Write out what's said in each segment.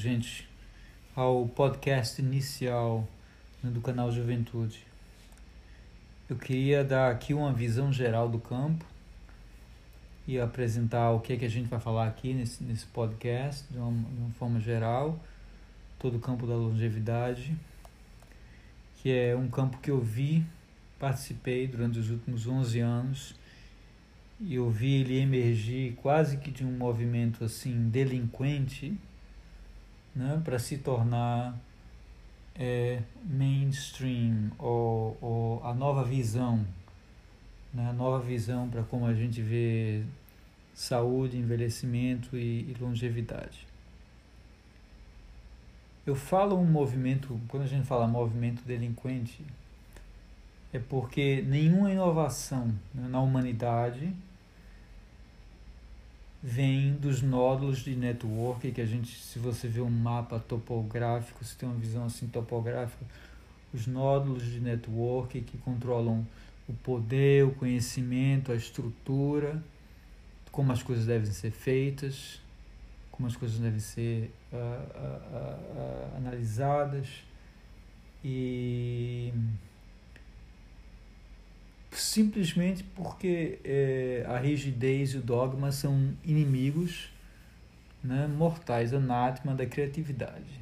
gente, ao podcast inicial né, do canal Juventude. Eu queria dar aqui uma visão geral do campo e apresentar o que é que a gente vai falar aqui nesse, nesse podcast, de uma, de uma forma geral, todo o campo da longevidade, que é um campo que eu vi, participei durante os últimos 11 anos e eu vi ele emergir quase que de um movimento assim delinquente né, para se tornar é, mainstream ou, ou, a nova visão, né, a nova visão para como a gente vê saúde, envelhecimento e, e longevidade. Eu falo um movimento, quando a gente fala movimento delinquente, é porque nenhuma inovação né, na humanidade vem dos nódulos de network que a gente, se você vê um mapa topográfico, se tem uma visão assim topográfica, os nódulos de network que controlam o poder, o conhecimento, a estrutura, como as coisas devem ser feitas, como as coisas devem ser uh, uh, uh, analisadas. E simplesmente porque é, a rigidez e o dogma são inimigos né, mortais, anátema da criatividade.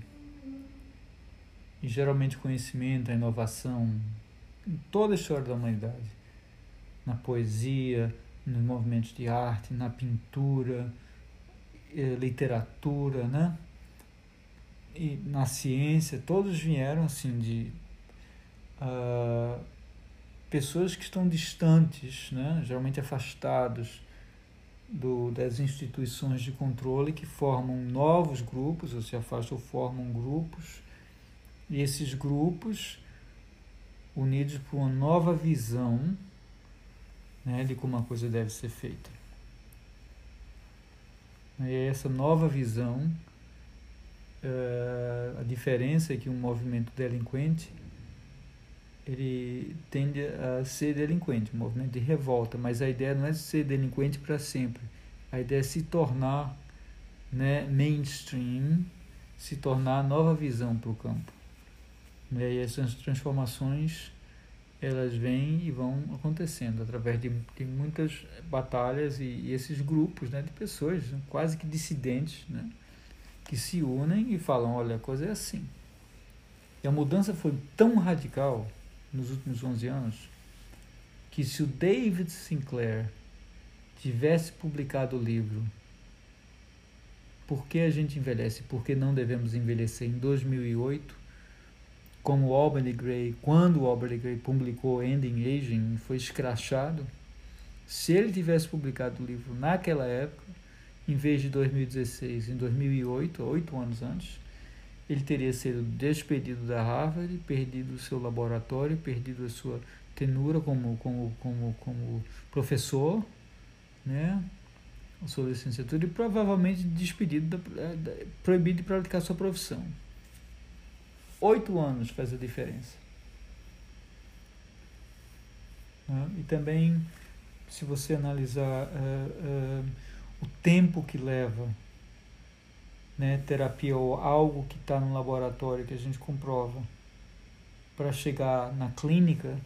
E geralmente o conhecimento, a inovação, em toda a história da humanidade, na poesia, nos movimentos de arte, na pintura, eh, literatura, né? E na ciência, todos vieram assim de uh, pessoas que estão distantes, né, geralmente afastados do, das instituições de controle, que formam novos grupos, ou se afastam ou formam grupos, e esses grupos, unidos por uma nova visão né, de como a coisa deve ser feita. E essa nova visão, uh, a diferença é que um movimento delinquente ele tende a ser delinquente, um movimento de revolta, mas a ideia não é ser delinquente para sempre. A ideia é se tornar né, mainstream, se tornar nova visão para o campo. Né, e essas transformações elas vêm e vão acontecendo através de, de muitas batalhas e, e, esses grupos né, de pessoas quase que dissidentes né, que se unem e falam, olha, a coisa é assim. E a mudança foi tão radical nos últimos 11 anos que se o David Sinclair tivesse publicado o livro Por que a gente envelhece? Por que não devemos envelhecer em 2008? Como Albany Gray, quando Albany Gray publicou Ending Aging, foi escrachado. Se ele tivesse publicado o livro naquela época, em vez de 2016, em 2008, oito anos antes, ele teria sido despedido da Harvard, perdido o seu laboratório, perdido a sua tenura como, como, como, como professor, né? sua licenciatura, e provavelmente despedido, da, da, proibido de praticar sua profissão. Oito anos faz a diferença. Né? E também, se você analisar uh, uh, o tempo que leva né, terapia ou algo que está no laboratório que a gente comprova para chegar na clínica,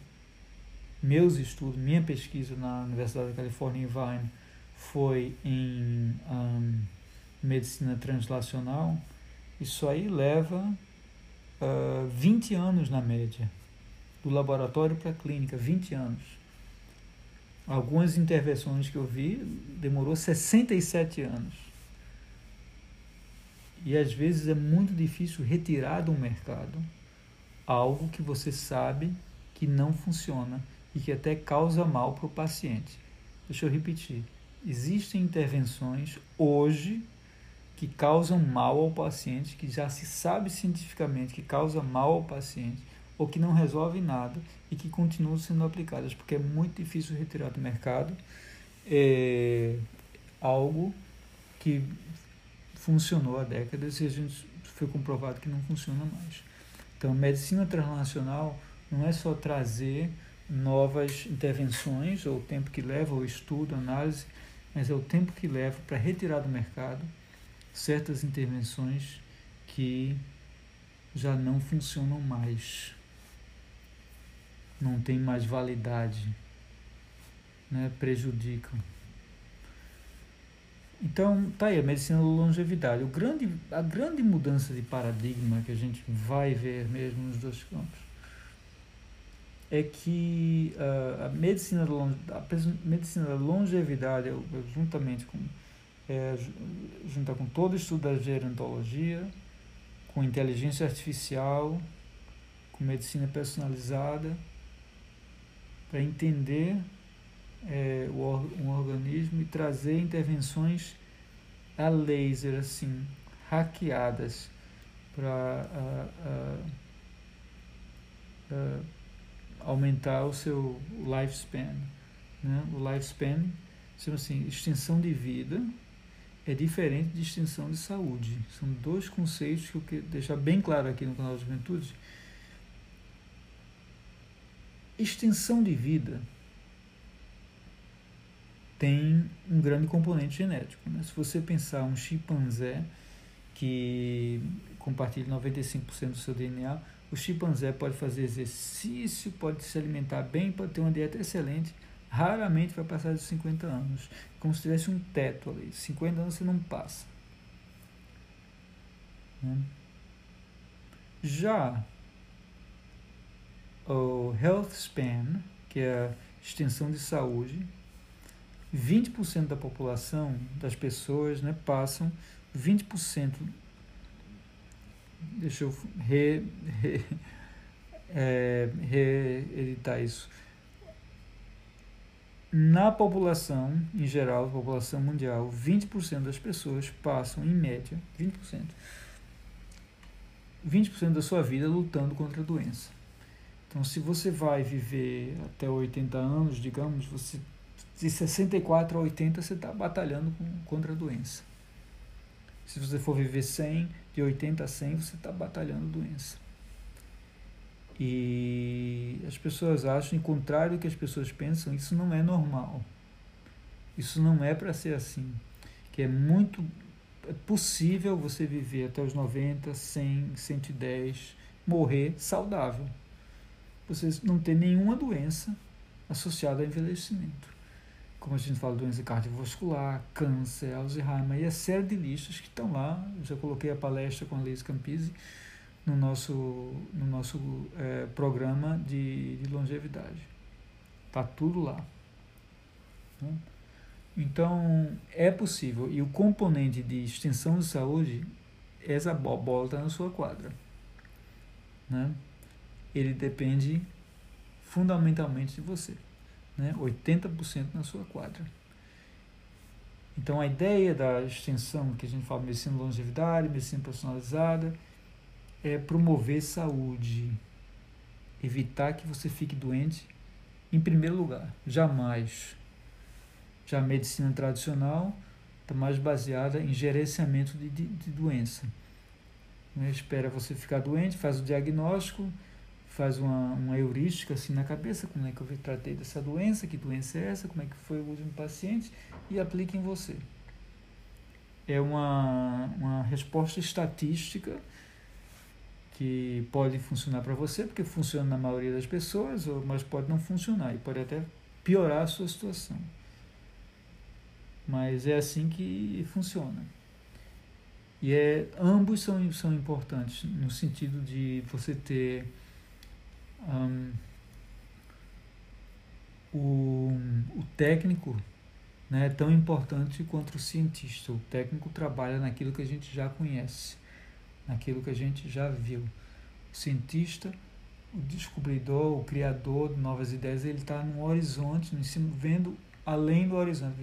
meus estudos, minha pesquisa na Universidade da Califórnia em Vine foi em um, medicina translacional, isso aí leva uh, 20 anos na média, do laboratório para a clínica, 20 anos. Algumas intervenções que eu vi demorou 67 anos. E às vezes é muito difícil retirar do mercado algo que você sabe que não funciona e que até causa mal para o paciente. Deixa eu repetir. Existem intervenções hoje que causam mal ao paciente, que já se sabe cientificamente que causa mal ao paciente, ou que não resolve nada e que continuam sendo aplicadas, porque é muito difícil retirar do mercado é, algo que funcionou há décadas e a gente foi comprovado que não funciona mais. Então, medicina transnacional não é só trazer novas intervenções, ou o tempo que leva, ou estudo, análise, mas é o tempo que leva para retirar do mercado certas intervenções que já não funcionam mais, não tem mais validade, né? prejudicam. Então, tá aí a medicina da longevidade. O grande, a grande mudança de paradigma que a gente vai ver mesmo nos dois campos é que uh, a, medicina da, a medicina da longevidade, juntamente com, é, junta com todo o estudo da gerontologia, com inteligência artificial, com medicina personalizada, para entender é, um organismo e trazer intervenções a laser, assim, hackeadas para aumentar o seu lifespan. Né? O lifespan, assim, extensão de vida é diferente de extensão de saúde. São dois conceitos que eu quero deixar bem claro aqui no canal de Juventude. Extensão de vida tem um grande componente genético. Né? Se você pensar um chimpanzé que compartilha 95% do seu DNA, o chimpanzé pode fazer exercício, pode se alimentar bem, pode ter uma dieta excelente, raramente vai passar de 50 anos. Como se tivesse um teto ali. 50 anos você não passa. Né? Já o health span, que é a extensão de saúde, 20% da população, das pessoas, né, passam 20%. Deixa eu re, re, é, reeditar isso. Na população, em geral, população mundial, 20% das pessoas passam, em média, 20%, 20% da sua vida lutando contra a doença. Então, se você vai viver até 80 anos, digamos, você de 64 a 80 você está batalhando com, contra a doença. Se você for viver 100, de 80 a 100 você está batalhando doença. E as pessoas acham, em contrário do que as pessoas pensam, isso não é normal. Isso não é para ser assim. Que é muito é possível você viver até os 90, 100, 110, morrer saudável. Você não ter nenhuma doença associada ao envelhecimento como a gente fala, doença cardiovascular, câncer, Alzheimer, e a série de listas que estão lá. Eu já coloquei a palestra com a Leis Campisi no nosso, no nosso é, programa de, de longevidade. Está tudo lá. Né? Então, é possível. E o componente de extensão de saúde, essa bola está na sua quadra. Né? Ele depende fundamentalmente de você né? 80% na sua quadra. Então a ideia da extensão que a gente fala medicina de longevidade, medicina personalizada, é promover saúde, evitar que você fique doente em primeiro lugar, jamais. Já a medicina tradicional está mais baseada em gerenciamento de, de, de doença. Né? Espera você ficar doente, faz o diagnóstico, faz uma, uma heurística assim na cabeça, como é que eu tratei dessa doença, que doença é essa, como é que foi o último paciente, e aplica em você. É uma, uma resposta estatística que pode funcionar para você, porque funciona na maioria das pessoas, mas pode não funcionar e pode até piorar a sua situação. Mas é assim que funciona. E é, ambos são, são importantes no sentido de você ter um, o, o técnico né, é tão importante quanto o cientista. O técnico trabalha naquilo que a gente já conhece, naquilo que a gente já viu. O cientista, o descobridor, o criador de novas ideias, ele está no horizonte, vendo além do horizonte.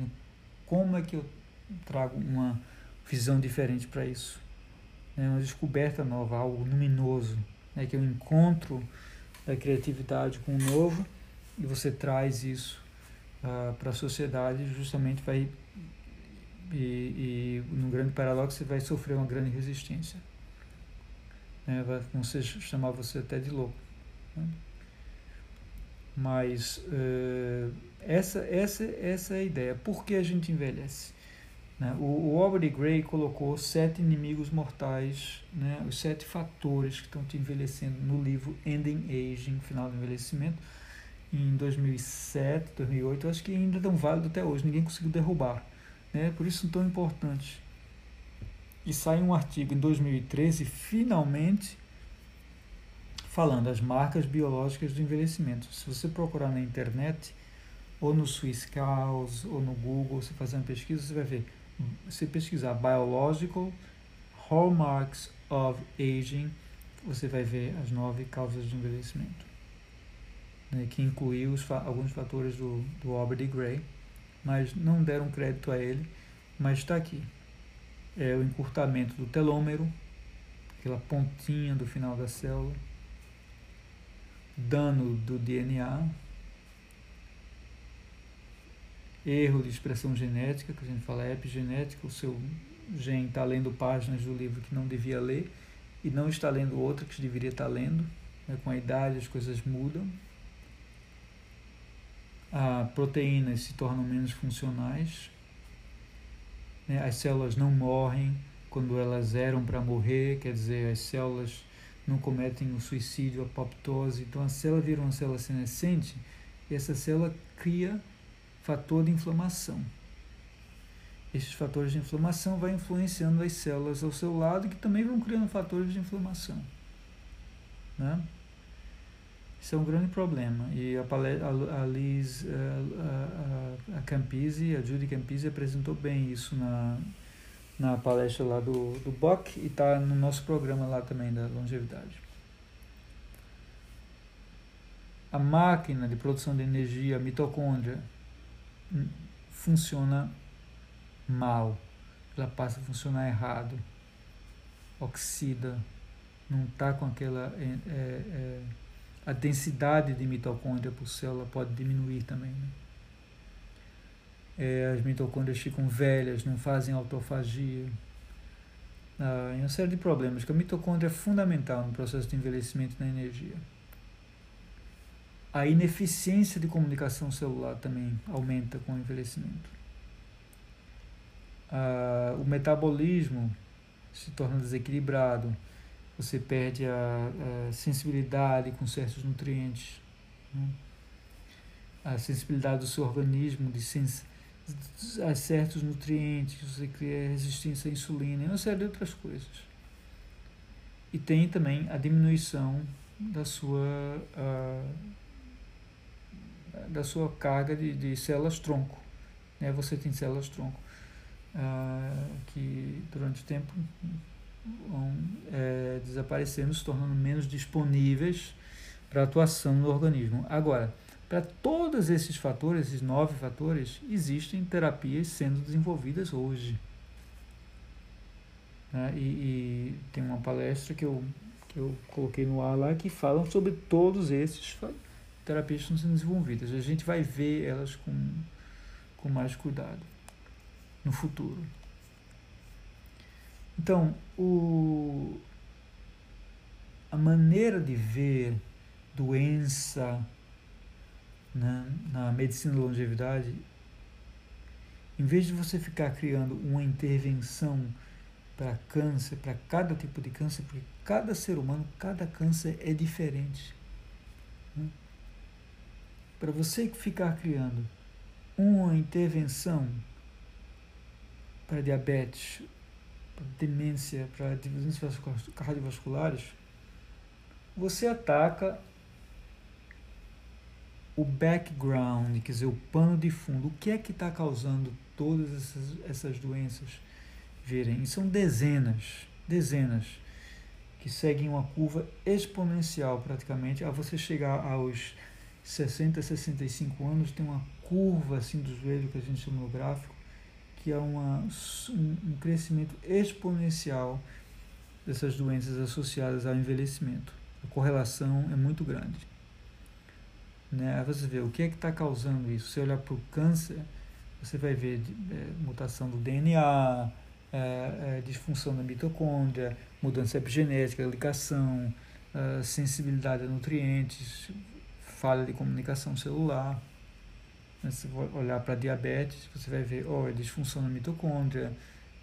Como é que eu trago uma visão diferente para isso? É uma descoberta nova, algo luminoso, né, que eu encontro da criatividade com o novo e você traz isso uh, para a sociedade, justamente vai e, e no grande paradoxo você vai sofrer uma grande resistência. Né? Vai, vão ser, chamar você até de louco. Né? Mas uh, essa, essa, essa é a ideia. Por que a gente envelhece? Né? O, o Aubrey Gray colocou sete inimigos mortais, né? os sete fatores que estão te envelhecendo no livro Ending Aging, Final do Envelhecimento, em 2007, 2008. Eu acho que ainda tão válido até hoje, ninguém conseguiu derrubar. Né? Por isso são tão importantes. E sai um artigo em 2013, finalmente, falando as marcas biológicas do envelhecimento. Se você procurar na internet, ou no Swiss Cows, ou no Google, você fazer uma pesquisa, você vai ver se pesquisar Biological Hallmarks of Aging, você vai ver as nove causas de envelhecimento, né, que incluiu os, alguns fatores do, do Aubrey Gray, mas não deram crédito a ele, mas está aqui. É o encurtamento do telômero, aquela pontinha do final da célula, dano do DNA, erro de expressão genética, que a gente fala epigenética, o seu gene está lendo páginas do livro que não devia ler e não está lendo outra que deveria estar lendo. Né? Com a idade as coisas mudam. As proteínas se tornam menos funcionais. Né? As células não morrem quando elas eram para morrer, quer dizer, as células não cometem o suicídio, a apoptose. Então a célula vira uma célula senescente e essa célula cria fator de inflamação. Esses fatores de inflamação vão influenciando as células ao seu lado, que também vão criando fatores de inflamação. Né? Isso é um grande problema. E a, a, a Liz, eh, a, a, a Campisi, a Judy Campisi apresentou bem isso na, na palestra lá do, do BOC e está no nosso programa lá também da longevidade. A máquina de produção de energia, a mitocôndria, funciona mal, ela passa a funcionar errado, oxida, não está com aquela. É, é, é, a densidade de mitocôndria por célula pode diminuir também. Né? É, as mitocôndrias ficam velhas, não fazem autofagia. Ah, uma série de problemas, que a mitocôndria é fundamental no processo de envelhecimento da energia. A ineficiência de comunicação celular também aumenta com o envelhecimento. Ah, o metabolismo se torna desequilibrado, você perde a, a sensibilidade com certos nutrientes, né? a sensibilidade do seu organismo de sens a certos nutrientes, você cria resistência à insulina e uma série de outras coisas. E tem também a diminuição da sua uh, da sua carga de, de células tronco. Né? Você tem células tronco ah, que durante o tempo vão é, desaparecendo, se tornando menos disponíveis para atuação no organismo. Agora, para todos esses fatores, esses nove fatores, existem terapias sendo desenvolvidas hoje. Né? E, e, tem uma palestra que eu, que eu coloquei no ar lá que falam sobre todos esses fatores terapias estão sendo desenvolvidas. A gente vai ver elas com, com mais cuidado no futuro. Então, o, a maneira de ver doença né, na medicina da longevidade, em vez de você ficar criando uma intervenção para câncer, para cada tipo de câncer, porque cada ser humano, cada câncer é diferente. Né? Para você ficar criando uma intervenção para diabetes, para demência, para doenças cardiovasculares, você ataca o background, quer dizer, o pano de fundo. O que é que está causando todas essas, essas doenças virem? E são dezenas, dezenas, que seguem uma curva exponencial praticamente a você chegar aos 60, 65 anos tem uma curva assim do joelho que a gente chama no gráfico, que é uma, um, crescimento exponencial dessas doenças associadas ao envelhecimento. A correlação é muito grande. Né? Você vê o que é que está causando isso. Se olhar para o câncer, você vai ver é, mutação do DNA, é, é, disfunção da mitocôndria, mudança epigenética, ligação, é, sensibilidade a nutrientes, falha de comunicação celular. Né? Se você olhar para diabetes, você vai ver, oh, é disfunção na mitocôndria,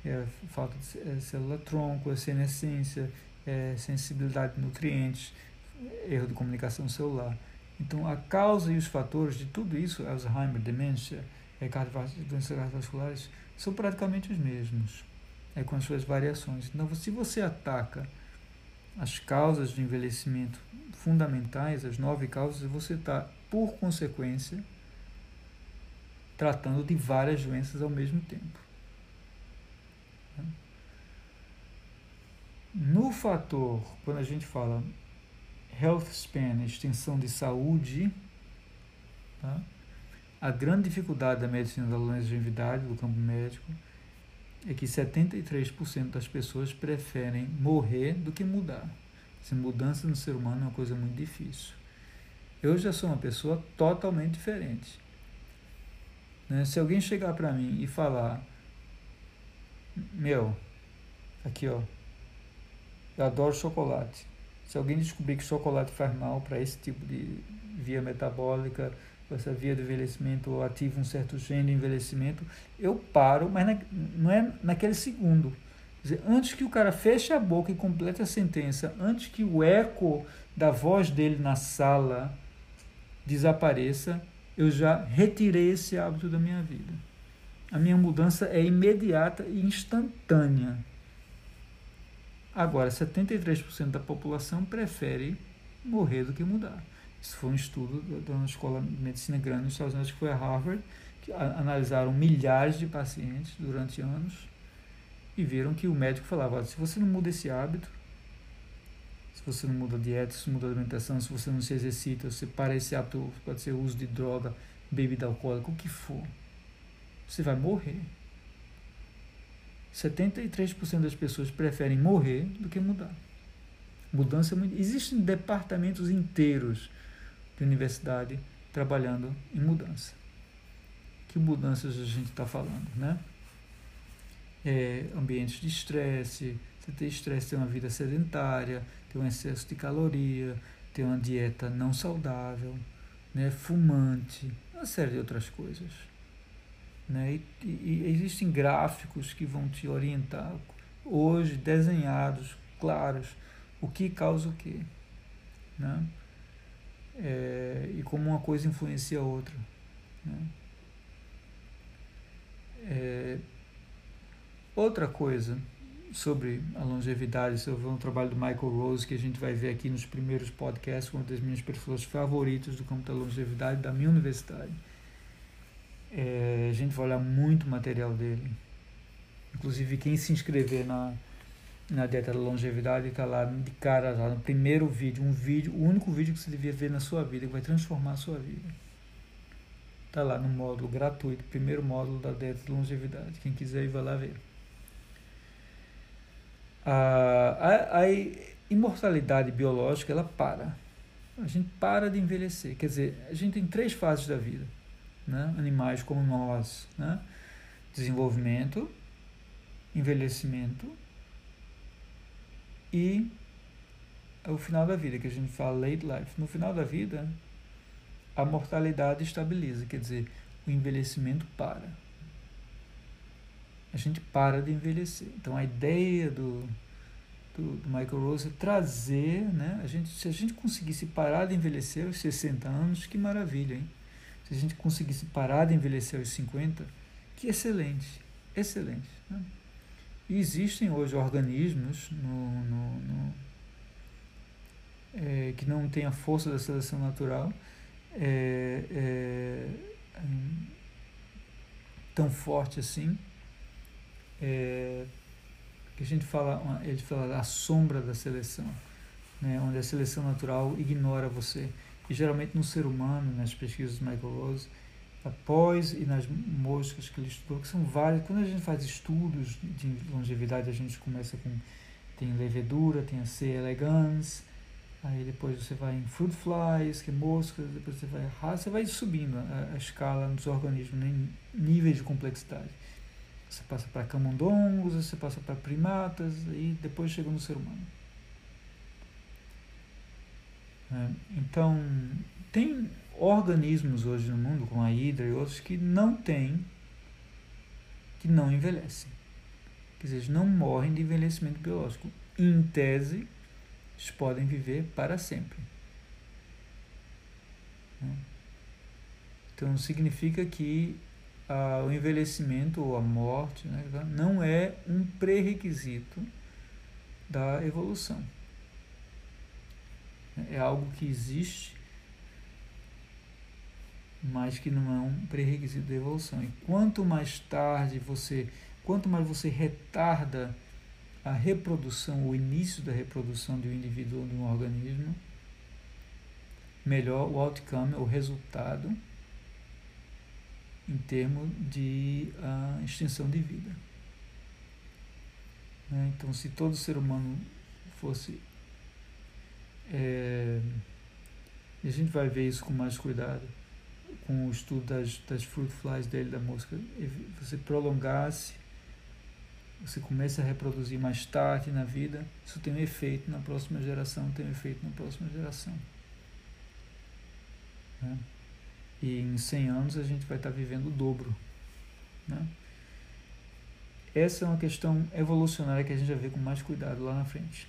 é falta de é célula-tronco, é senescência, é sensibilidade de nutrientes, erro de comunicação celular. Então, a causa e os fatores de tudo isso, Alzheimer, demência, é, doenças cardiovasculares, são praticamente os mesmos, é, com as suas variações. Então, se você ataca as causas de envelhecimento fundamentais, as nove causas, você está, por consequência, tratando de várias doenças ao mesmo tempo. No fator, quando a gente fala health span, extensão de saúde, tá? a grande dificuldade da medicina da longevidade, do campo médico, é que 73% das pessoas preferem morrer do que mudar. Essa mudança no ser humano é uma coisa muito difícil. Eu já sou uma pessoa totalmente diferente. Né? Se alguém chegar para mim e falar, meu, aqui ó, eu adoro chocolate. Se alguém descobrir que chocolate faz mal para esse tipo de via metabólica, essa via do envelhecimento ou ativa um certo gene de envelhecimento, eu paro, mas na, não é naquele segundo. Quer dizer, antes que o cara feche a boca e complete a sentença, antes que o eco da voz dele na sala desapareça, eu já retirei esse hábito da minha vida. A minha mudança é imediata e instantânea. Agora, 73% da população prefere morrer do que mudar. Isso foi um estudo da escola de medicina grande nos Estados Unidos, que foi a Harvard, que analisaram milhares de pacientes durante anos e viram que o médico falava: se você não muda esse hábito, se você não muda a dieta, se muda a alimentação, se você não se exercita, se para esse hábito, pode ser uso de droga, bebida alcoólica, o que for, você vai morrer. 73% das pessoas preferem morrer do que mudar. Mudança é muito... Existem departamentos inteiros de universidade trabalhando em mudança. Que mudanças a gente está falando, né? É, ambientes de estresse, você ter estresse, ter uma vida sedentária, ter um excesso de caloria, ter uma dieta não saudável, né? fumante, uma série de outras coisas. Né? E, e, existem gráficos que vão te orientar hoje, desenhados, claros, o que causa o que. Né? É, e como uma coisa influencia a outra. Né? É, outra coisa sobre a longevidade, sobre um trabalho do Michael Rose, que a gente vai ver aqui nos primeiros podcasts, uma das minhas pessoas favoritas do campo da longevidade da minha universidade é, a gente vai olhar muito material dele. Inclusive, quem se inscrever na, na dieta da longevidade está lá de cara, lá no primeiro vídeo, um vídeo, o único vídeo que você devia ver na sua vida, que vai transformar a sua vida. Está lá no módulo gratuito, primeiro módulo da dieta da longevidade. Quem quiser vai lá ver. A, a, a imortalidade biológica, ela para. A gente para de envelhecer. Quer dizer, a gente tem três fases da vida né? animais como nós, né? desenvolvimento, envelhecimento e o final da vida, que a gente fala late life. No final da vida, a mortalidade estabiliza, quer dizer, o envelhecimento para. A gente para de envelhecer. Então a ideia do, do, do Michael Rose é trazer, né? A gente, se a gente conseguisse parar de envelhecer aos 60 anos, que maravilha, hein? se a gente conseguisse parar de envelhecer aos 50, que excelente, excelente. Né? Existem hoje organismos no, no, no é, que não têm a força da seleção natural é, é, tão forte assim, é, que a gente fala, ele fala a sombra da seleção, né, onde a seleção natural ignora você. E geralmente no ser humano, nas pesquisas do Michael Rose, após e nas moscas que ele estudou, que são várias. Quando a gente faz estudos de longevidade, a gente começa com tem levedura, tem a C. elegans, aí depois você vai em fruit flies, que é moscas, depois você vai raça, você vai subindo a, a escala dos organismos, né, níveis de complexidade. Você passa para camundongos, você passa para primatas e depois chega no ser humano. É, então, tem organismos hoje no mundo, como a hidra e outros, que não têm, que não envelhecem. Quer dizer, não morrem de envelhecimento biológico. Em tese, eles podem viver para sempre. Então significa que ah, o envelhecimento ou a morte né, não é um pré-requisito da evolução. É algo que existe, mas que não é um pré-requisito da evolução. E quanto mais tarde você, quanto mais você retarda a reprodução, o início da reprodução de um indivíduo ou de um organismo, melhor o outcome, o resultado em termos de uh, extensão de vida. Né? Então, se todo ser humano fosse. É, e a gente vai ver isso com mais cuidado, com o estudo das, das fruit flies dele, da mosca. Você prolongasse, você começa a reproduzir mais tarde na vida, isso tem um efeito na próxima geração, tem um efeito na próxima geração. Né? E em 100 anos a gente vai estar vivendo o dobro. Né? Essa é uma questão evolucionária que a gente vai ver com mais cuidado lá na frente.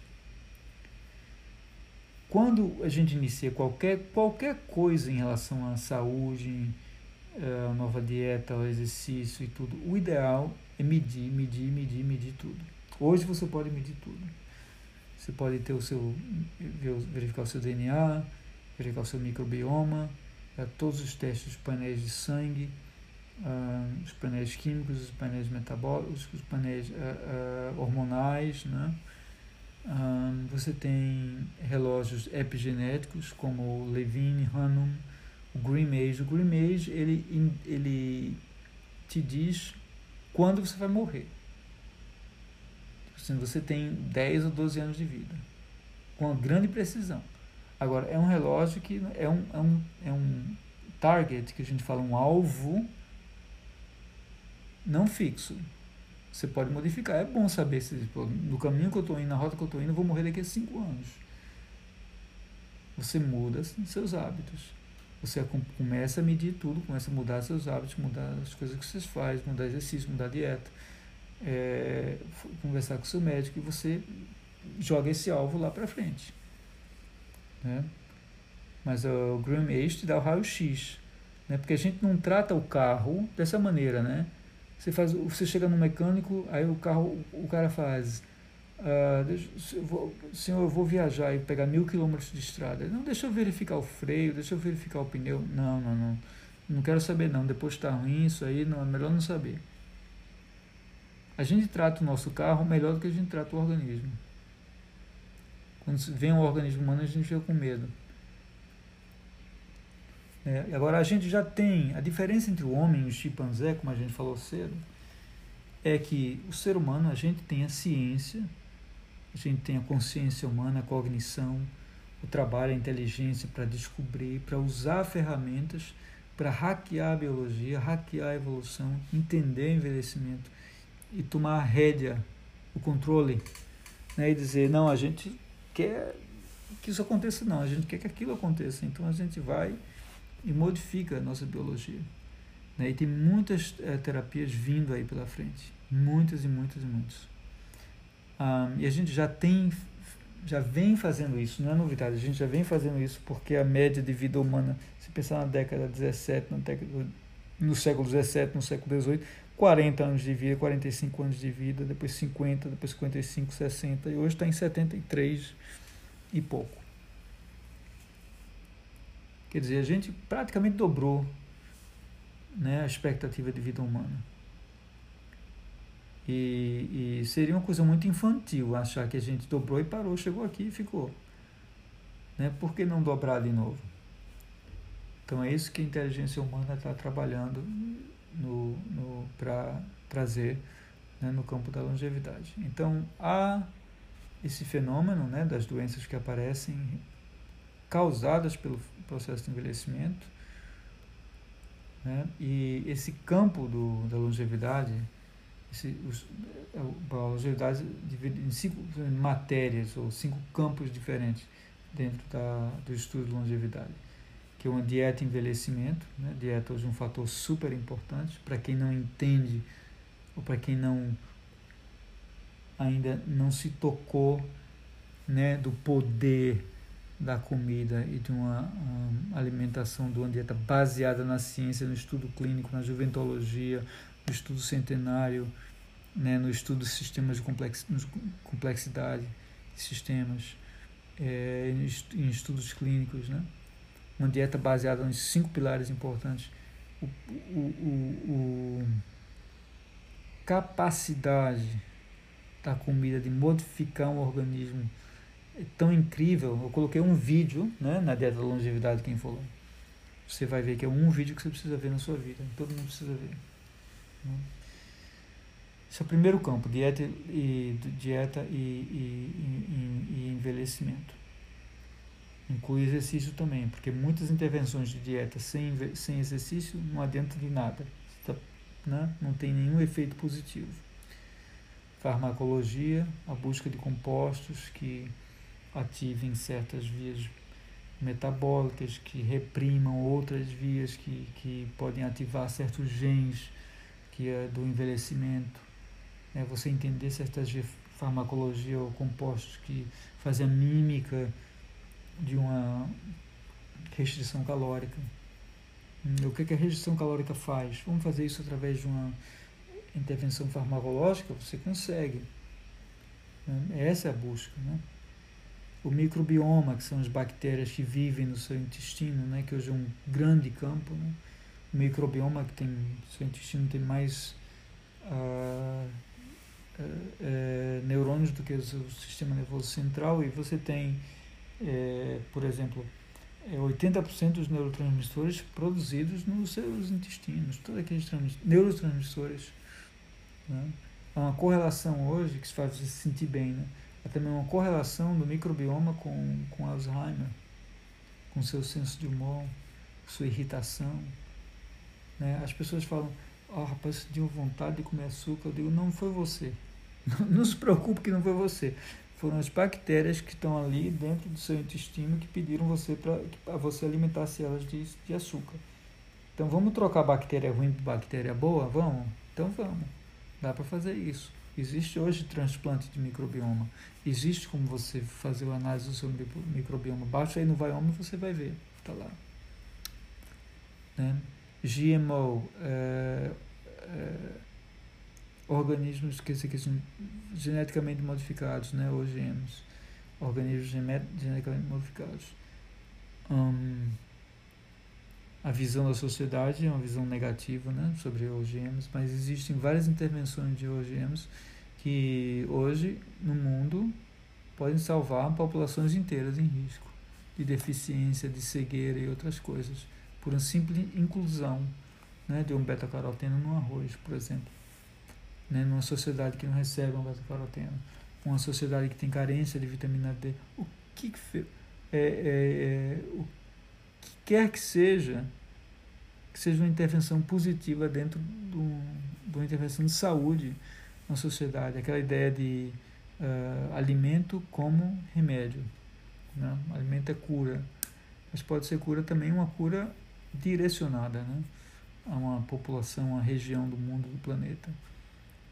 Quando a gente inicia qualquer, qualquer coisa em relação à saúde, a nova dieta, ao exercício e tudo, o ideal é medir, medir, medir, medir tudo. Hoje você pode medir tudo. Você pode ter o seu verificar o seu DNA, verificar o seu microbioma, é, todos os testes dos painéis de sangue, uh, os painéis químicos, os painéis metabólicos, os painéis uh, hormonais, né? Você tem relógios epigenéticos como o Levine, Hannum, o Grimage. O Grimage ele, ele te diz quando você vai morrer. Assim, você tem 10 ou 12 anos de vida, com grande precisão. Agora, é um relógio que é um, é um, é um target, que a gente fala um alvo não fixo. Você pode modificar. É bom saber se no caminho que eu estou indo, na rota que eu estou indo, eu vou morrer daqui a cinco anos. Você muda seus hábitos. Você começa a medir tudo, começa a mudar seus hábitos, mudar as coisas que você faz, mudar exercício, mudar dieta, é, conversar com seu médico e você joga esse alvo lá para frente. Né? Mas o Graham Age te dá o raio-x, né? porque a gente não trata o carro dessa maneira, né? Você, faz, você chega no mecânico, aí o carro, o cara faz, ah, deixa, eu vou, senhor, eu vou viajar e pegar mil quilômetros de estrada. Não, deixa eu verificar o freio, deixa eu verificar o pneu. Não, não, não. Não quero saber não. Depois está ruim, isso aí não, é melhor não saber. A gente trata o nosso carro melhor do que a gente trata o organismo. Quando vem um organismo humano, a gente fica com medo. É, agora, a gente já tem a diferença entre o homem e o chimpanzé, como a gente falou cedo, é que o ser humano, a gente tem a ciência, a gente tem a consciência humana, a cognição, o trabalho, a inteligência para descobrir, para usar ferramentas para hackear a biologia, hackear a evolução, entender o envelhecimento e tomar a rédea, o controle, né, e dizer, não, a gente quer que isso aconteça, não. A gente quer que aquilo aconteça. Então a gente vai e modifica a nossa biologia. Né? E tem muitas é, terapias vindo aí pela frente. Muitas e muitas e muitas. Um, e a gente já tem, já vem fazendo isso, não é novidade, a gente já vem fazendo isso porque a média de vida humana, se pensar na década 17, na década, no século 17, no século 18, 40 anos de vida, 45 anos de vida, depois 50, depois 55, 60, e hoje está em 73 e pouco. Quer dizer, a gente praticamente dobrou né, a expectativa de vida humana. E, e, seria uma coisa muito infantil achar que a gente dobrou e parou, chegou aqui e ficou. Né? Por que não dobrar de novo? Então é isso que a inteligência humana está trabalhando no, no, para trazer né, no campo da longevidade. Então há esse fenômeno né, das doenças que aparecem causadas pelo processo de envelhecimento né, e esse campo do, da longevidade, esse, os, a longevidade divide em cinco matérias ou cinco campos diferentes dentro da, do estudo de longevidade. que é uma dieta envelhecimento. Né? Dieta hoje é um fator super importante para quem não entende ou para quem não ainda não se tocou né, do poder da comida e de uma, alimentação, de uma dieta baseada na ciência, no estudo clínico, na juventologia, no estudo centenário, né, no estudo de sistemas de complex, complexidade de sistemas, é, em estudos clínicos, né? uma dieta baseada nos cinco pilares importantes. O, o, o, o capacidade da comida de modificar um organismo tão incrível. Eu coloquei um vídeo né, na dieta da longevidade, quem falou. Você vai ver que é um vídeo que você precisa ver na sua vida. Todo mundo precisa ver. Né? Esse é o primeiro campo, dieta e, dieta e, e, e, envelhecimento. Inclui exercício também, porque muitas intervenções de dieta sem, sem exercício não adianta de nada. Tá, né? Não tem nenhum efeito positivo. Farmacologia, a busca de compostos que ativem certas vias metabólicas, que reprimam outras vias que, que podem ativar certos genes que é do envelhecimento é você entender certas farmacologia ou compostos que fazem a mímica de uma restrição calórica. Hum, o que, que a restrição calórica faz? Vamos fazer isso através de uma intervenção farmacológica? Você consegue. Hum, essa é a busca. Né? O microbioma, que são as bactérias que vivem no seu intestino, né? que hoje é um grande campo. Né? O microbioma, que tem, seu intestino tem mais. Uh, é, neurônios do que o sistema nervoso central e você tem, é, por exemplo, 80% dos neurotransmissores produzidos nos seus intestinos, todos aqueles neurotransmissores. Né? Há uma correlação hoje que se faz você se sentir bem, né? Há também uma correlação do microbioma com, com Alzheimer, com seu senso de humor, sua irritação. Né? As pessoas falam, oh, rapaz, eu tinha vontade de comer açúcar. Eu digo, não foi você. Não se preocupe que não foi você. Foram as bactérias que estão ali dentro do seu intestino que pediram você para você alimentasse elas de, de açúcar. Então vamos trocar bactéria ruim por bactéria boa? Vamos? Então vamos. Dá para fazer isso. Existe hoje transplante de microbioma. Existe como você fazer a análise do seu microbioma. Baixa aí no Viome e você vai ver. Está lá. Né? GMO. É, é, organismos que, que são geneticamente modificados, né, OGMs, organismos geneticamente modificados. Um, a visão da sociedade é uma visão negativa né, sobre OGMs, mas existem várias intervenções de OGMs que hoje no mundo podem salvar populações inteiras em risco de deficiência, de cegueira e outras coisas, por uma simples inclusão né, de um beta-caroteno no arroz, por exemplo né, numa sociedade que não recebe uma beta-caroteno, uma sociedade que tem carência de vitamina D, o que, que é, é, é, o que quer que seja, que seja uma intervenção positiva dentro do, de uma intervenção de saúde na sociedade, aquela ideia de uh, alimento como remédio. Né? Alimento é cura, mas pode ser cura também uma cura direcionada né? a uma população, a região do mundo, do planeta.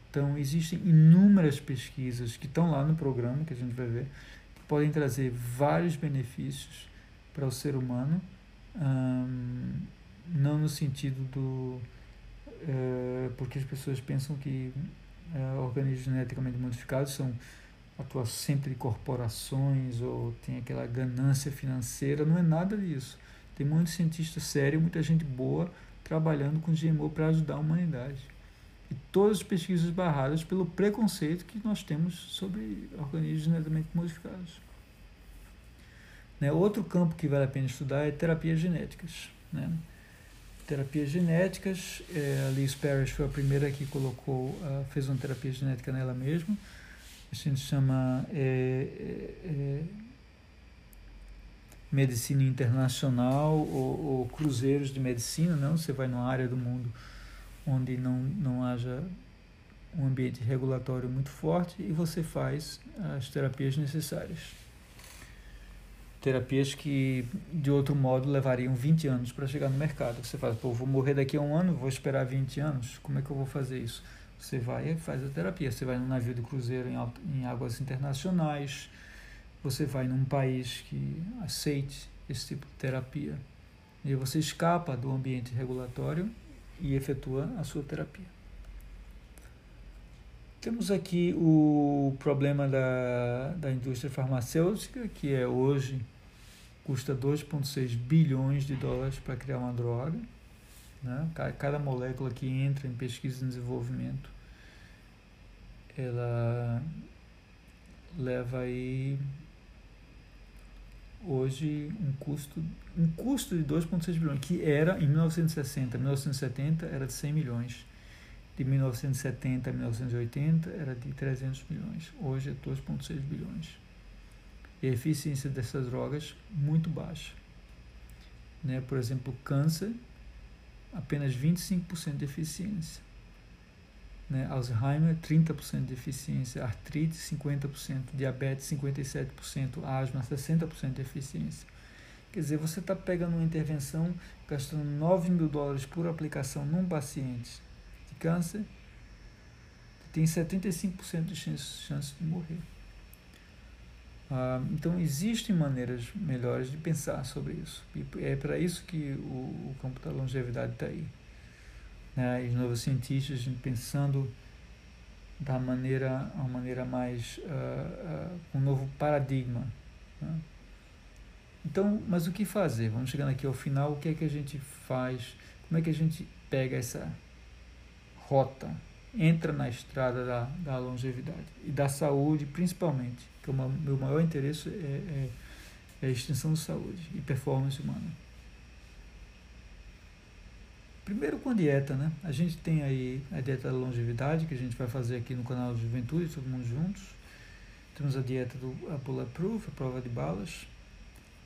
Então, existem inúmeras pesquisas que estão lá no programa, que a gente vai ver, que podem trazer vários benefícios para o ser humano, hum, não no sentido do. É, porque as pessoas pensam que é, organismos geneticamente modificados são atuam sempre de corporações ou tem aquela ganância financeira, não é nada disso. Tem muitos cientistas sérios, muita gente boa trabalhando com GMO para ajudar a humanidade e todas as pesquisas barradas pelo preconceito que nós temos sobre organismos geneticamente modificados. Né? Outro campo que vale a pena estudar é terapias genéticas. Né? Terapias genéticas, é, a Liz Parrish foi a primeira que colocou, uh, fez uma terapia genética nela mesma. A gente chama é, é, é medicina internacional ou, ou, cruzeiros de medicina, não? Você vai numa área do mundo onde não, não haja um ambiente regulatório muito forte e você faz as terapias necessárias. Terapias que de outro modo levariam 20 anos para chegar no mercado. Você fala, pô, vou morrer daqui a um ano, vou esperar 20 anos, como é que eu vou fazer isso? Você vai e faz a terapia, você vai num navio de cruzeiro em, em águas internacionais, você vai num país que aceite esse tipo de terapia. E você escapa do ambiente regulatório e efetua a sua terapia. Temos aqui o problema da, da indústria farmacêutica, que é hoje custa 2,6 bilhões de dólares para criar uma droga. Né? Cada molécula que entra em pesquisa e desenvolvimento, ela leva aí hoje um custo um custo de 2,6 bilhões, que era em 1960, 1970 era de 100 milhões. De 1970 a 1980 era de 300 milhões. Hoje é 2,6 bilhões. E a eficiência dessas drogas muito baixa. Né? Por exemplo, câncer, apenas 25% de eficiência. Né? Alzheimer, 30% de eficiência, artrite, 50%, diabetes, 57%, asma, 60% de eficiência. Quer dizer, você está pegando uma intervenção, gastando 9 mil dólares por aplicação num paciente de câncer, tem 75% de chance, chance de morrer. Ah, então, existem maneiras melhores de pensar sobre isso. E é para isso que o, o campo da longevidade está aí né, os novos cientistas pensando da maneira, uma maneira mais, uh, uh, um novo paradigma. Né? Então, mas o que fazer? Vamos chegando aqui ao final, o que é que a gente faz? Como é que a gente pega essa rota, entra na estrada da, da longevidade e da saúde, principalmente, que o meu maior interesse é, é, é a extensão de saúde e performance humana. Primeiro com dieta, né? A gente tem aí a dieta da longevidade, que a gente vai fazer aqui no canal de Juventude, todo mundo juntos. Temos a dieta do a Bulletproof, a prova de balas,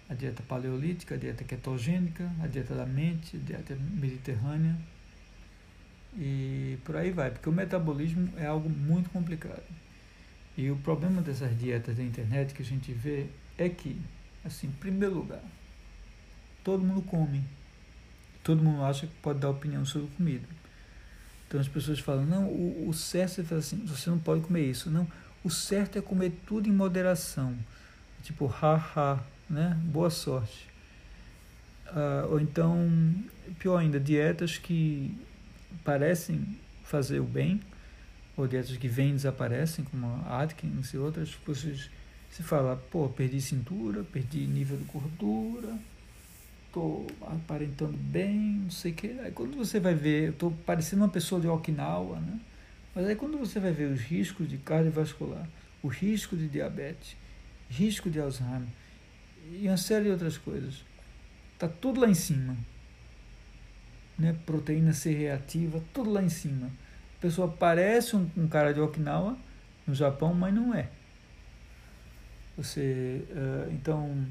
a dieta paleolítica, a dieta ketogênica, a dieta da mente, a dieta mediterrânea. E por aí vai, porque o metabolismo é algo muito complicado. E o problema dessas dietas da internet que a gente vê é que, assim, em primeiro lugar, todo mundo come todo mundo acha que pode dar opinião sobre comida. Então as pessoas falam, não, o, o certo é assim, você não pode comer isso. Não, o certo é comer tudo em moderação. Tipo, ha, né? Boa sorte. Ah, ou então, pior ainda, dietas que parecem fazer o bem, dietas que vêm e desaparecem, como a Atkins e outras, vocês se fala, pô, perdi cintura, perdi nível de gordura, tô aparentando bem, não sei o que. Aí quando você vai ver, eu tô parecendo uma pessoa de Okinawa, né? Mas aí quando você vai ver os riscos de cardiovascular, o risco de diabetes, risco de Alzheimer e uma série de outras coisas, tá tudo lá em cima. Né? Proteína C reativa, tudo lá em cima. Pessoa parece um, um cara de Okinawa no Japão, mas não é. Você, uh, então,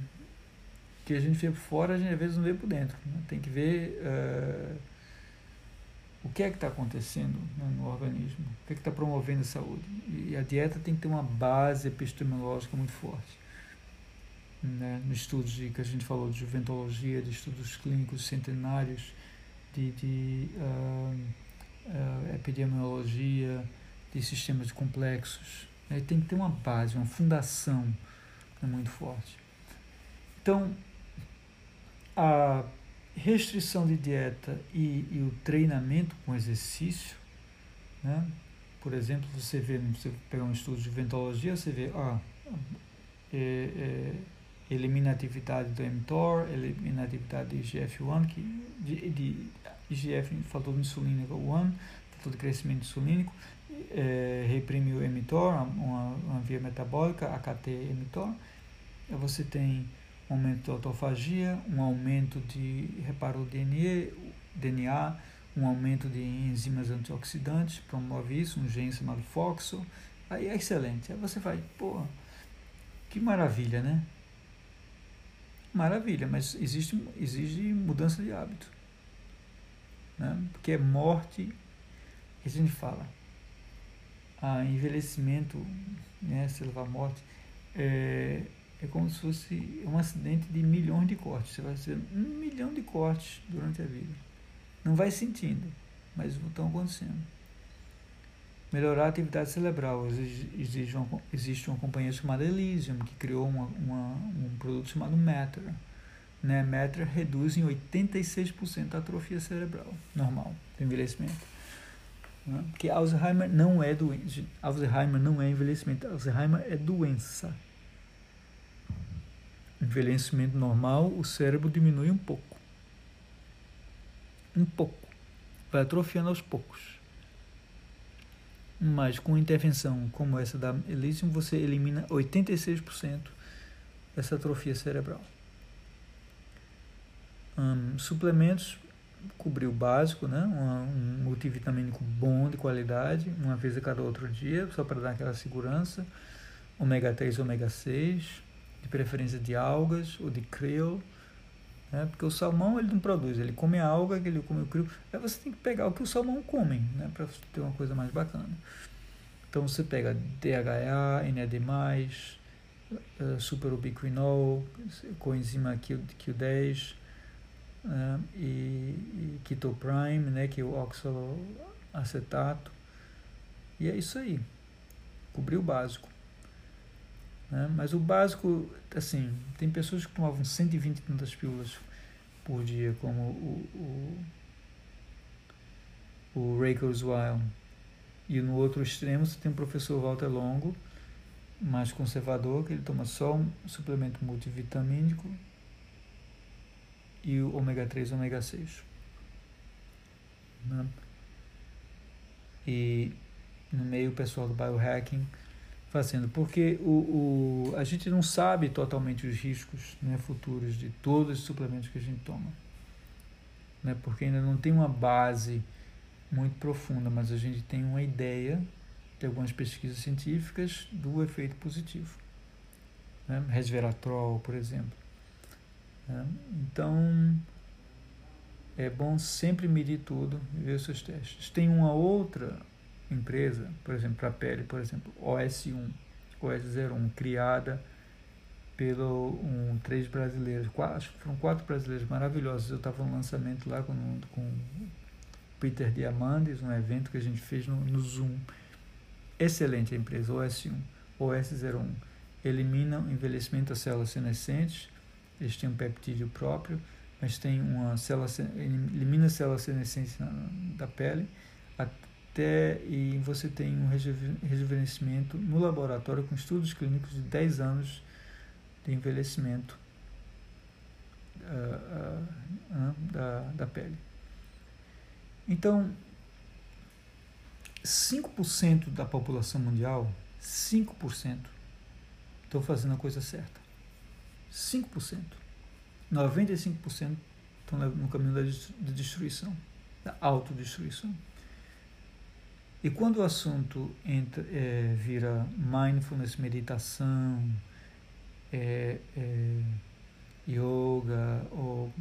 que a gente vê por fora, a gente às vezes não vê por dentro. Né? Tem que ver uh, o que é que está acontecendo né, no organismo, o que é que está promovendo a saúde. E a dieta tem que ter uma base epistemológica muito forte. Né? Nos estudos de, que a gente falou de juventologia, de estudos clínicos centenários, de, de uh, uh, epidemiologia, de sistemas complexos. Né? Tem que ter uma base, uma fundação né, muito forte. Então, a restrição de dieta e, e o treinamento com exercício, né? por exemplo, você vê, você pegar um estudo de ventologia, você vê, ah, é, é, elimina a atividade do mTOR, elimina a atividade de IGF-1, que, de, de IGF, fator insulínico 1, fator de crescimento insulínico, é, reprime o mTOR, uma, uma via metabólica, AKT-mTOR, você tem um aumento da autofagia, um aumento de reparo do DNA, DNA, um aumento de enzimas antioxidantes, promove isso, um gene chamado FOXO, aí é excelente. Aí você vai, pô, que maravilha, né? Maravilha, mas existe, exige mudança de hábito. Né? Porque é morte, que a gente fala, a envelhecimento, né, se levar à morte, é, é como se fosse um acidente de milhões de cortes. Você vai fazer um milhão de cortes durante a vida. Não vai sentindo, mas estão acontecendo. Melhorar a atividade cerebral. Existe uma, existe uma companhia chamada Elysium que criou uma, uma, um produto chamado Matter. Né? Matter reduz em 86% a atrofia cerebral normal do envelhecimento. Né? Porque Alzheimer não é doença. Alzheimer não é envelhecimento. Alzheimer é doença. Envelhecimento normal, o cérebro diminui um pouco. Um pouco. Vai atrofiando aos poucos. Mas com intervenção como essa da Elysium, você elimina 86% dessa atrofia cerebral. Um, suplementos, cobrir o básico, né? Um, um multivitamínico bom, de qualidade, uma vez a cada outro dia, só para dar aquela segurança. Ômega 3, ômega 6, de preferência de algas ou de krill né? Porque o salmão ele não produz, ele come a alga, ele come o crio. Aí você tem que pegar o que o salmão come, né? Para ter uma coisa mais bacana. Então você pega DHA, NAD+, uh, superubiquinol, coenzima Q, Q10 uh, e, e ketoprime, né? Que é o oxaloacetato. E é isso aí. Cobrir o básico. Né? Mas o básico, assim, tem pessoas que tomavam 120 e tantas pílulas por dia, como o, o, o Ray Kurzweil. E no outro extremo você tem o professor Walter Longo, mais conservador, que ele toma só um suplemento multivitamínico e o ômega 3 e ômega 6. Né? E no meio o pessoal do biohacking fazendo, porque o, o, a gente não sabe totalmente os riscos né, futuros de todos os suplementos que a gente toma, né, porque ainda não tem uma base muito profunda, mas a gente tem uma ideia de algumas pesquisas científicas do efeito positivo, né, resveratrol, por exemplo. Então, é bom sempre medir tudo e ver seus testes. Tem uma outra empresa, por exemplo, para pele, por exemplo, OS1, OS01, criada pelo um, três brasileiros, quatro, acho que foram quatro brasileiros maravilhosos. Eu estava no lançamento lá com, com Peter Diamandis, um evento que a gente fez no, no Zoom. Excelente a empresa, OS1, OS01. Elimina o envelhecimento das células senescentes, eles têm um peptídeo próprio, mas tem uma célula, elimina a célula senescente da pele, até e você tem um rejuvenescimento no laboratório com estudos clínicos de 10 anos de envelhecimento uh, uh, da, da pele. Então, 5% da população mundial, 5%, estão fazendo a coisa certa. 5%. 95% estão no caminho da destruição, da autodestruição. E quando o assunto entra, é, vira mindfulness, meditação, é, é, yoga ou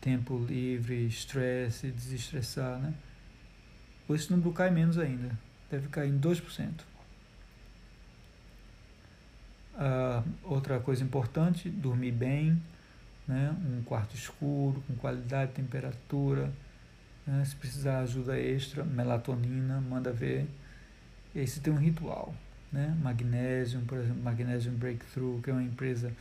tempo livre, estresse, desestressar, né? esse número cai menos ainda, deve cair em 2%. Ah, outra coisa importante, dormir bem, né? um quarto escuro, com qualidade, temperatura, né? Se precisar ajuda extra, melatonina, manda ver. E você tem um ritual. Né? Magnésio, por exemplo, Magnesium Breakthrough, que é uma empresa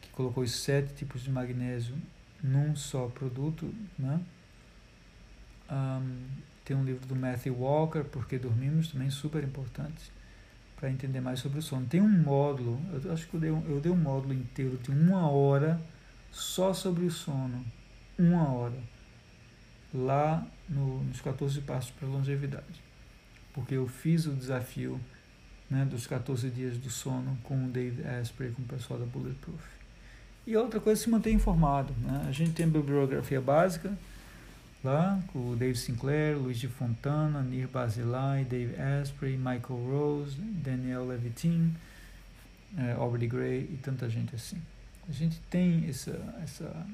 que colocou os sete tipos de magnésio num só produto. Né? Um, tem um livro do Matthew Walker, Porque Dormimos, também super importante para entender mais sobre o sono. Tem um módulo, eu acho que eu dei, um, eu dei um módulo inteiro de uma hora só sobre o sono. Uma hora lá no, nos 14 Passos para a Longevidade, porque eu fiz o desafio né, dos 14 dias do sono com o David Asprey, com o pessoal da Bulletproof. E outra coisa é se manter informado. Né? A gente tem bibliografia básica lá, com o Dave Sinclair, Luiz de Fontana, Nir Basilai, Dave Asprey, Michael Rose, Daniel Levitin, é, Aubrey Gray e tanta gente assim. A gente tem essa, essa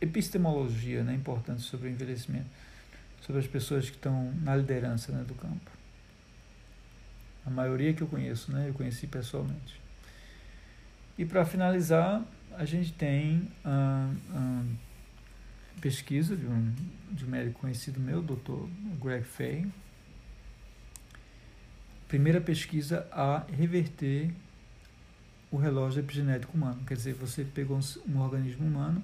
epistemologia né, importante sobre o envelhecimento, sobre as pessoas que estão na liderança né, do campo. A maioria que eu conheço, né, eu conheci pessoalmente. E para finalizar, a gente tem a, a pesquisa de um, de um médico conhecido meu, Dr. Greg Fay. Primeira pesquisa a reverter o relógio epigenético humano. Quer dizer, você pegou um, um organismo humano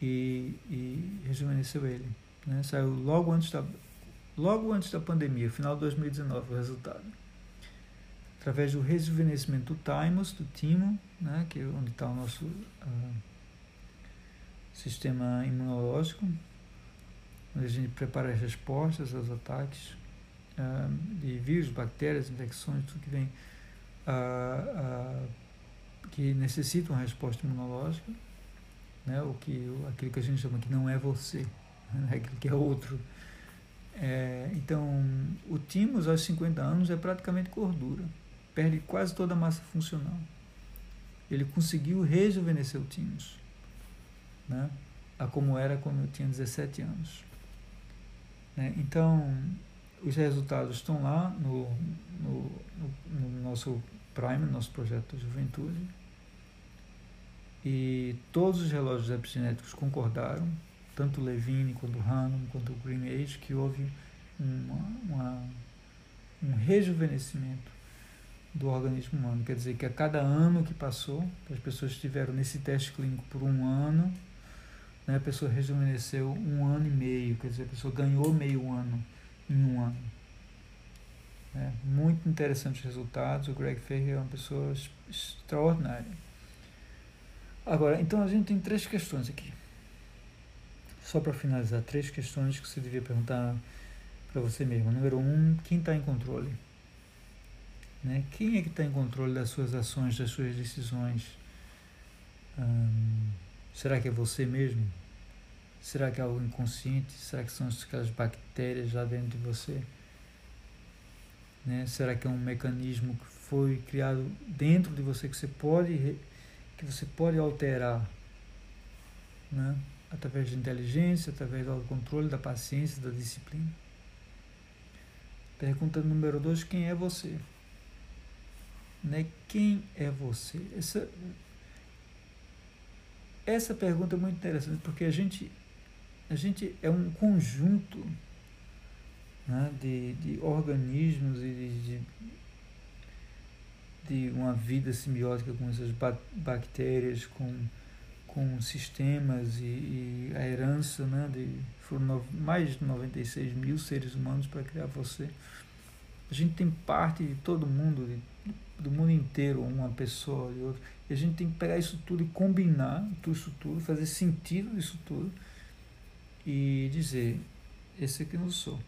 e, e rejuvenesceu ele. Né? Saiu logo antes, da, logo antes da pandemia, final de 2019, o resultado. Através do rejuvenescimento do thymus, do timo, né? que é onde está o nosso uh, sistema imunológico, onde a gente prepara as respostas aos ataques uh, de vírus, bactérias, infecções, tudo que vem uh, uh, que necessita uma resposta imunológica, né? o que, aquilo que a gente chama que não é você, né? aquilo que é outro. É, então, o thymus aos 50 anos é praticamente gordura, perde quase toda a massa funcional. Ele conseguiu rejuvenescer o thymus, né? a como era quando eu tinha 17 anos. Né? Então, os resultados estão lá no, no, no, no nosso Prime, no nosso projeto de juventude. E todos os relógios epigenéticos concordaram, tanto Levine quanto Hahnemann quanto Green Age, que houve uma, uma, um rejuvenescimento do organismo humano. Quer dizer que a cada ano que passou, que as pessoas estiveram nesse teste clínico por um ano, né, a pessoa rejuvenesceu um ano e meio, quer dizer, a pessoa ganhou meio ano em um ano. É, muito interessantes resultados. O Greg Ferrer é uma pessoa extraordinária. Agora, então a gente tem três questões aqui. Só para finalizar, três questões que você devia perguntar para você mesmo. Número um, quem está em controle? Né? Quem é que está em controle das suas ações, das suas decisões? Hum, será que é você mesmo? Será que é algo inconsciente? Será que são aquelas bactérias lá dentro de você? Né? Será que é um mecanismo que foi criado dentro de você que você pode que você pode alterar né? através de inteligência, através do controle, da paciência, da disciplina. Pergunta número dois, quem é você? Né? Quem é você? Essa, essa pergunta é muito interessante porque a gente, a gente é um conjunto né, de, de organismos e de, de de uma vida simbiótica com essas bactérias, com, com sistemas e, e a herança, né, de, foram mais de 96 mil seres humanos para criar você. A gente tem parte de todo mundo, de, do mundo inteiro, uma pessoa e outra. E a gente tem que pegar isso tudo e combinar tudo isso tudo, fazer sentido disso tudo e dizer, esse aqui não sou.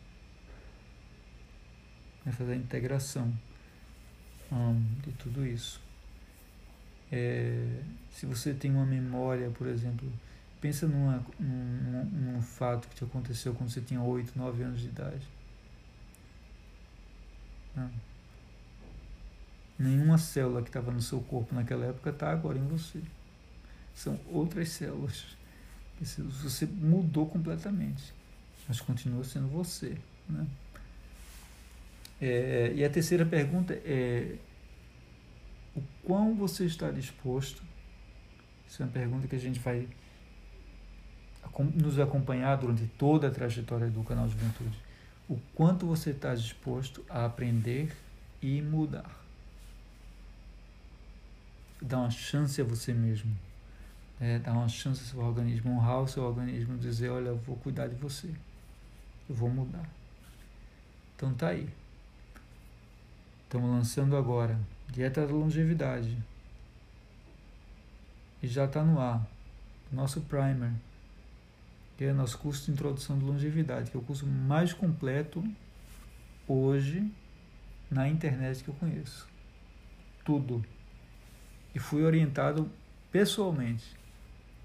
É fazer a integração hum, de tudo isso. É, se você tem uma memória, por exemplo, pensa numa, num, num fato que te aconteceu quando você tinha 8, 9 anos de idade. Não. Nenhuma célula que estava no seu corpo naquela época está agora em você. São outras células. Você mudou completamente, mas continua sendo você. Né? É, e a terceira pergunta é: o quão você está disposto? Isso é uma pergunta que a gente vai nos acompanhar durante toda a trajetória do canal Juventude. O quanto você está disposto a aprender e mudar? Dar uma chance a você mesmo. É, dar uma chance ao seu organismo, honrar o seu organismo, dizer, olha, eu vou cuidar de você. Eu vou mudar. Então tá aí. Estamos lançando agora Dieta da Longevidade. E já está no ar. Nosso primer, que é nosso curso de introdução de longevidade, que é o curso mais completo hoje na internet que eu conheço. Tudo. E fui orientado pessoalmente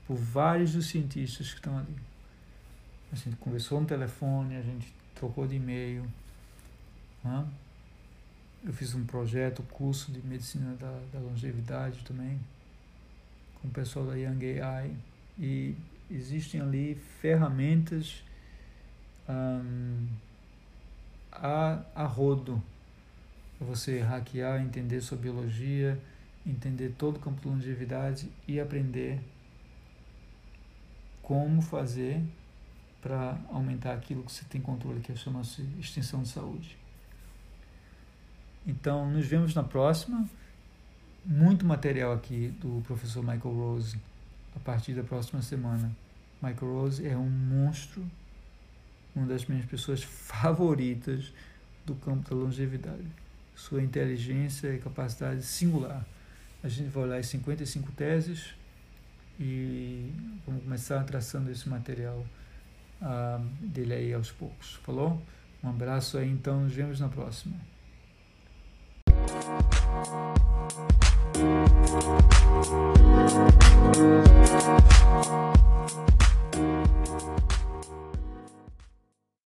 por vários dos cientistas que estão ali. A gente conversou no telefone, a gente trocou de e-mail. Né? Eu fiz um projeto, curso de medicina da, da longevidade também, com o pessoal da Young AI. E existem ali ferramentas a, a rodo para você hackear, entender sua biologia entender todo o campo de longevidade e aprender como fazer para aumentar aquilo que você tem controle, que é chama-se extensão de saúde. Então, nos vemos na próxima. Muito material aqui do professor Michael Rose a partir da próxima semana. Michael Rose é um monstro, uma das minhas pessoas favoritas do campo da longevidade. Sua inteligência e capacidade singular. A gente vai olhar as 55 teses e vamos começar traçando esse material uh, dele aí aos poucos. Falou? Um abraço aí, então, nos vemos na próxima.